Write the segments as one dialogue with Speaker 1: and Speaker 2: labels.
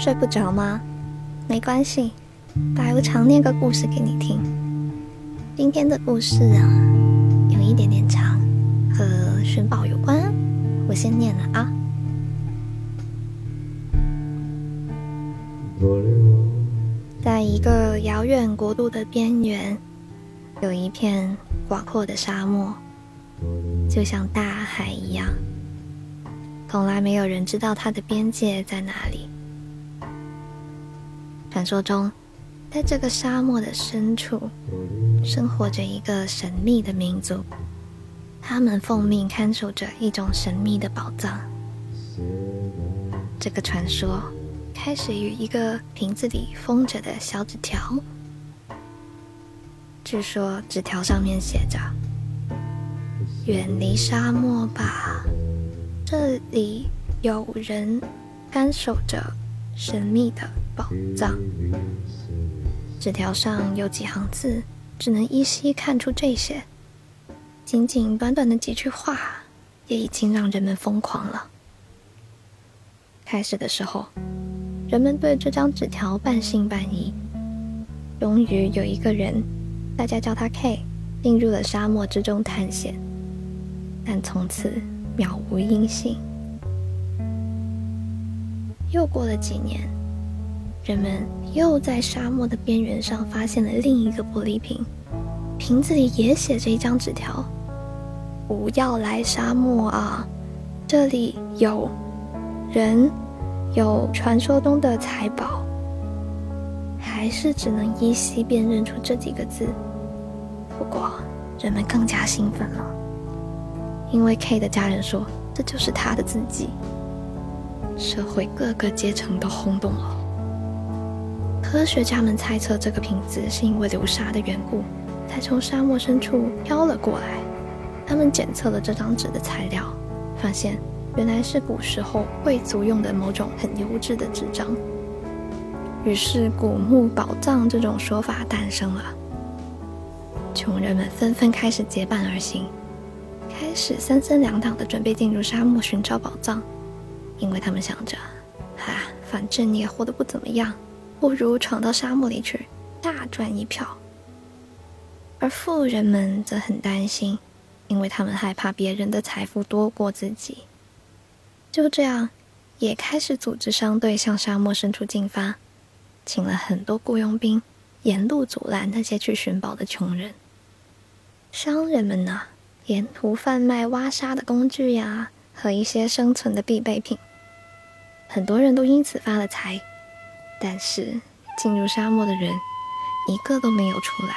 Speaker 1: 睡不着吗？没关系，白无常念个故事给你听。今天的故事啊，有一点点长，和寻宝有关。我先念了啊。在一个遥远国度的边缘，有一片广阔的沙漠，就像大海一样。从来没有人知道它的边界在哪里。传说中，在这个沙漠的深处，生活着一个神秘的民族，他们奉命看守着一种神秘的宝藏。这个传说开始于一个瓶子里封着的小纸条。据说纸条上面写着：“远离沙漠吧。”这里有人看守着神秘的宝藏。纸条上有几行字，只能依稀看出这些。仅仅短短的几句话，也已经让人们疯狂了。开始的时候，人们对这张纸条半信半疑。终于有一个人，大家叫他 K，进入了沙漠之中探险，但从此。渺无音信。又过了几年，人们又在沙漠的边缘上发现了另一个玻璃瓶，瓶子里也写着一张纸条：“不要来沙漠啊，这里有人，有传说中的财宝。”还是只能依稀辨认出这几个字。不过，人们更加兴奋了。因为 K 的家人说这就是他的字迹，社会各个阶层都轰动了。科学家们猜测这个瓶子是因为流沙的缘故，才从沙漠深处飘了过来。他们检测了这张纸的材料，发现原来是古时候贵族用的某种很优质的纸张。于是古墓宝藏这种说法诞生了。穷人们纷纷开始结伴而行。开始三三两两的准备进入沙漠寻找宝藏，因为他们想着，啊，反正你也活得不怎么样，不如闯到沙漠里去大赚一票。而富人们则很担心，因为他们害怕别人的财富多过自己。就这样，也开始组织商队向沙漠深处进发，请了很多雇佣兵，沿路阻拦那些去寻宝的穷人。商人们呢？沿途贩卖挖沙的工具呀，和一些生存的必备品。很多人都因此发了财，但是进入沙漠的人一个都没有出来。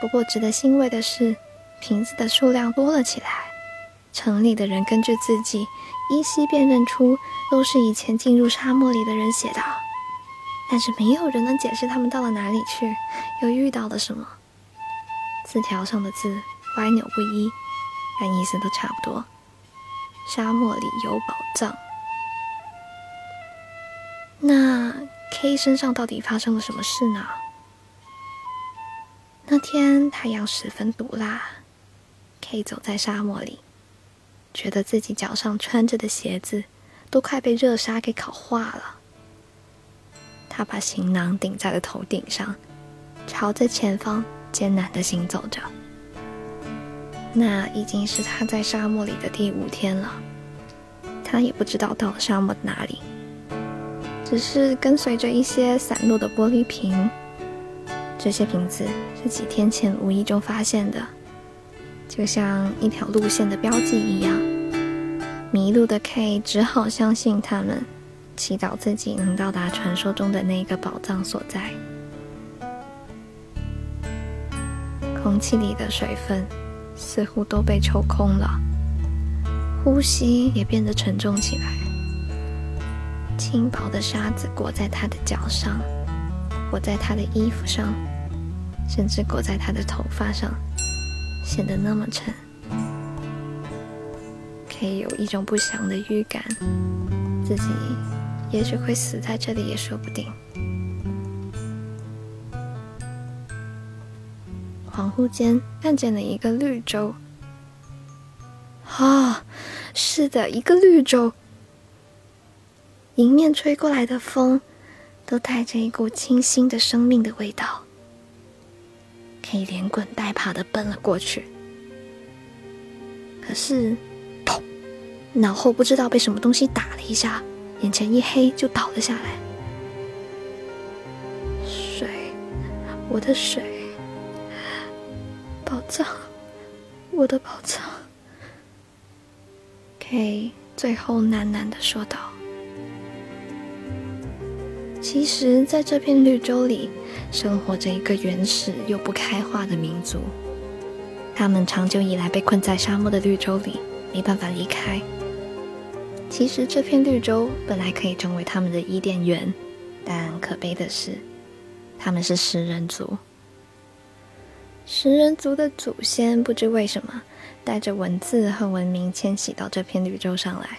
Speaker 1: 不过值得欣慰的是，瓶子的数量多了起来。城里的人根据字迹依稀辨认出，都是以前进入沙漠里的人写的。但是没有人能解释他们到了哪里去，又遇到了什么。字条上的字歪扭不一，但意思都差不多。沙漠里有宝藏。那 K 身上到底发生了什么事呢？那天太阳十分毒辣，K 走在沙漠里，觉得自己脚上穿着的鞋子都快被热沙给烤化了。他把行囊顶在了头顶上，朝着前方。艰难的行走着，那已经是他在沙漠里的第五天了。他也不知道到了沙漠哪里，只是跟随着一些散落的玻璃瓶。这些瓶子是几天前无意中发现的，就像一条路线的标记一样。迷路的 K 只好相信他们，祈祷自己能到达传说中的那个宝藏所在。空气里的水分似乎都被抽空了，呼吸也变得沉重起来。轻薄的沙子裹在他的脚上，裹在他的衣服上，甚至裹在他的头发上，显得那么沉。可以有一种不祥的预感，自己也许会死在这里也说不定。恍惚间看见了一个绿洲，啊，是的，一个绿洲。迎面吹过来的风，都带着一股清新的生命的味道。可以连滚带爬的奔了过去，可是，砰！脑后不知道被什么东西打了一下，眼前一黑就倒了下来。水，我的水，宝藏，我的宝藏。K 最后喃喃的说道。其实，在这片绿洲里，生活着一个原始又不开化的民族。他们长久以来被困在沙漠的绿洲里，没办法离开。其实，这片绿洲本来可以成为他们的伊甸园，但可悲的是，他们是食人族。食人族的祖先不知为什么，带着文字和文明迁徙到这片绿洲上来，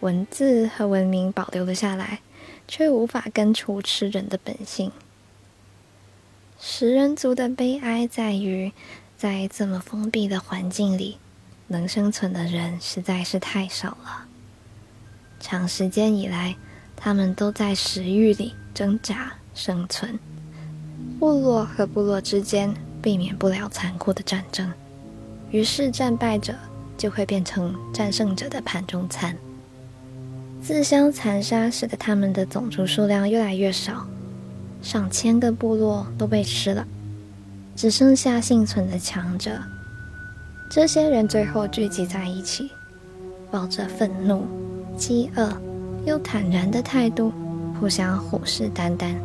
Speaker 1: 文字和文明保留了下来。却无法根除吃人的本性。食人族的悲哀在于，在这么封闭的环境里，能生存的人实在是太少了。长时间以来，他们都在食欲里挣扎生存。部落和部落之间避免不了残酷的战争，于是战败者就会变成战胜者的盘中餐。自相残杀，使得他们的种族数量越来越少，上千个部落都被吃了，只剩下幸存的强者。这些人最后聚集在一起，抱着愤怒、饥饿又坦然的态度，互相虎视眈眈，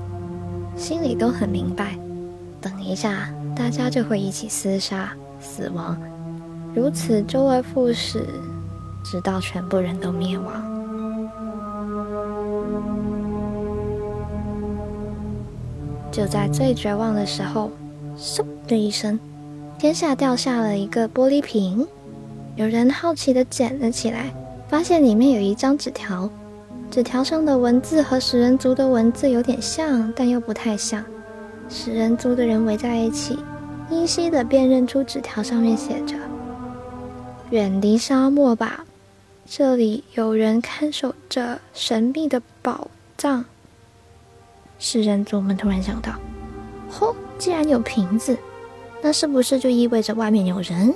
Speaker 1: 心里都很明白：等一下，大家就会一起厮杀、死亡，如此周而复始，直到全部人都灭亡。就在最绝望的时候，嗖的一声，天下掉下了一个玻璃瓶。有人好奇的捡了起来，发现里面有一张纸条。纸条上的文字和食人族的文字有点像，但又不太像。食人族的人围在一起，依稀的辨认出纸条上面写着：“远离沙漠吧，这里有人看守着神秘的宝藏。”食人族们突然想到：“嚯，既然有瓶子，那是不是就意味着外面有人？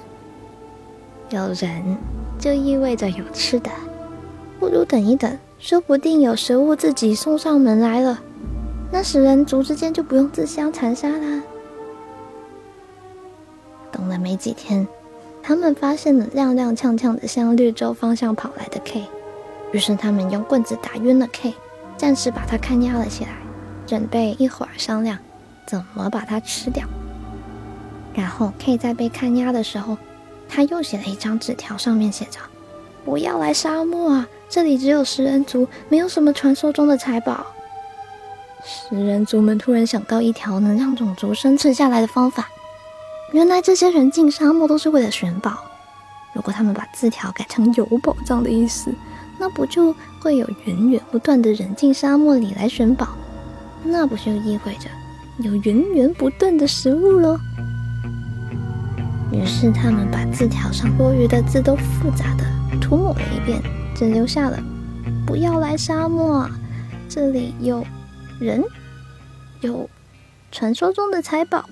Speaker 1: 有人就意味着有吃的。不如等一等，说不定有食物自己送上门来了。那食人族之间就不用自相残杀啦。”等了没几天，他们发现了踉踉跄跄的向绿洲方向跑来的 K，于是他们用棍子打晕了 K，暂时把他看押了起来。准备一会儿商量怎么把它吃掉。然后 K 在被看押的时候，他又写了一张纸条，上面写着：“不要来沙漠啊，这里只有食人族，没有什么传说中的财宝。”食人族们突然想到一条能让种族生存下来的方法。原来这些人进沙漠都是为了寻宝。如果他们把字条改成有宝藏的意思，那不就会有源源不断的人进沙漠里来寻宝？那不就意味着有源源不断的食物喽？于是他们把字条上多余的字都复杂的涂抹了一遍，只留下了“不要来沙漠，这里有人，有传说中的财宝。”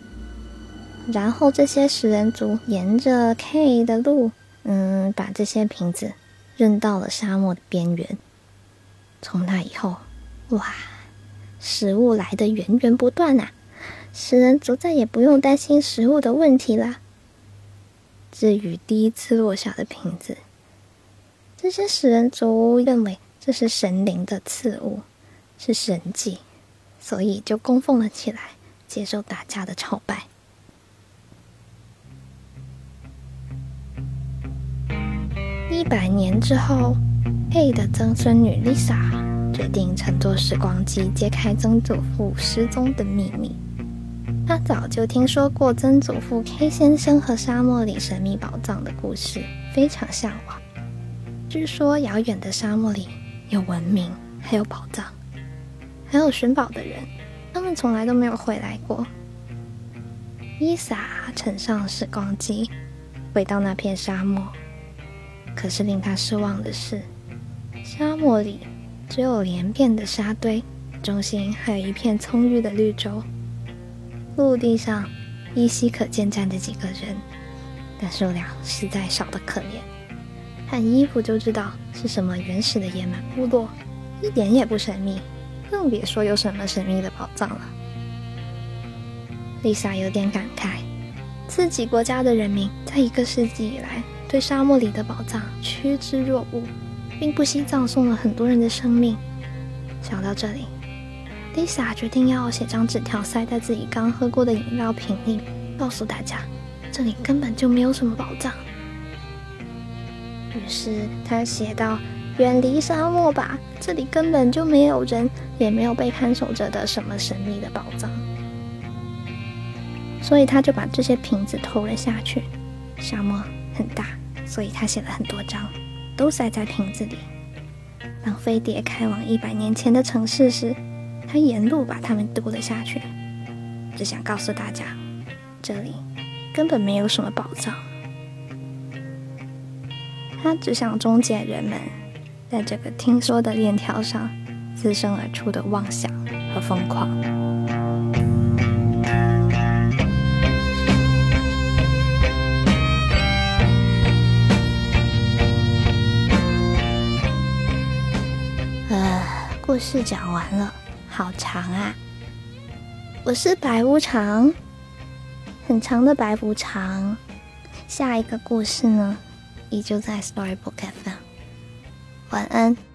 Speaker 1: 然后这些食人族沿着 K 的路，嗯，把这些瓶子扔到了沙漠的边缘。从那以后，哇！食物来的源源不断呐，食人族再也不用担心食物的问题啦。至于第一次落下的瓶子，这些食人族认为这是神灵的赐物，是神迹，所以就供奉了起来，接受大家的朝拜。一百年之后，A 的曾孙女 Lisa。决定乘坐时光机揭开曾祖父失踪的秘密。她早就听说过曾祖父 K 先生和沙漠里神秘宝藏的故事，非常向往。据说遥远的沙漠里有文明，还有宝藏，还有寻宝的人，他们从来都没有回来过。伊莎乘上时光机，回到那片沙漠。可是令他失望的是，沙漠里。只有连片的沙堆，中心还有一片葱郁的绿洲。陆地上依稀可见站着几个人，但数量实在少得可怜。看衣服就知道是什么原始的野蛮部落，一点也不神秘，更别说有什么神秘的宝藏了。丽莎有点感慨，自己国家的人民在一个世纪以来对沙漠里的宝藏趋之若鹜，并不惜葬送了很多人的生命。想到这里。Lisa 决定要写张纸条塞在自己刚喝过的饮料瓶里，告诉大家这里根本就没有什么宝藏。于是他写道：“远离沙漠吧，这里根本就没有人，也没有被看守着的什么神秘的宝藏。”所以他就把这些瓶子投了下去。沙漠很大，所以他写了很多张，都塞在瓶子里。当飞碟开往一百年前的城市时，他沿路把它们丢了下去，只想告诉大家，这里根本没有什么宝藏。他只想终结人们在这个听说的链条上滋生而出的妄想和疯狂。呃，故事讲完了。好长啊！我是白无常，很长的白无常。下一个故事呢，依旧在 Storybook FM。晚安。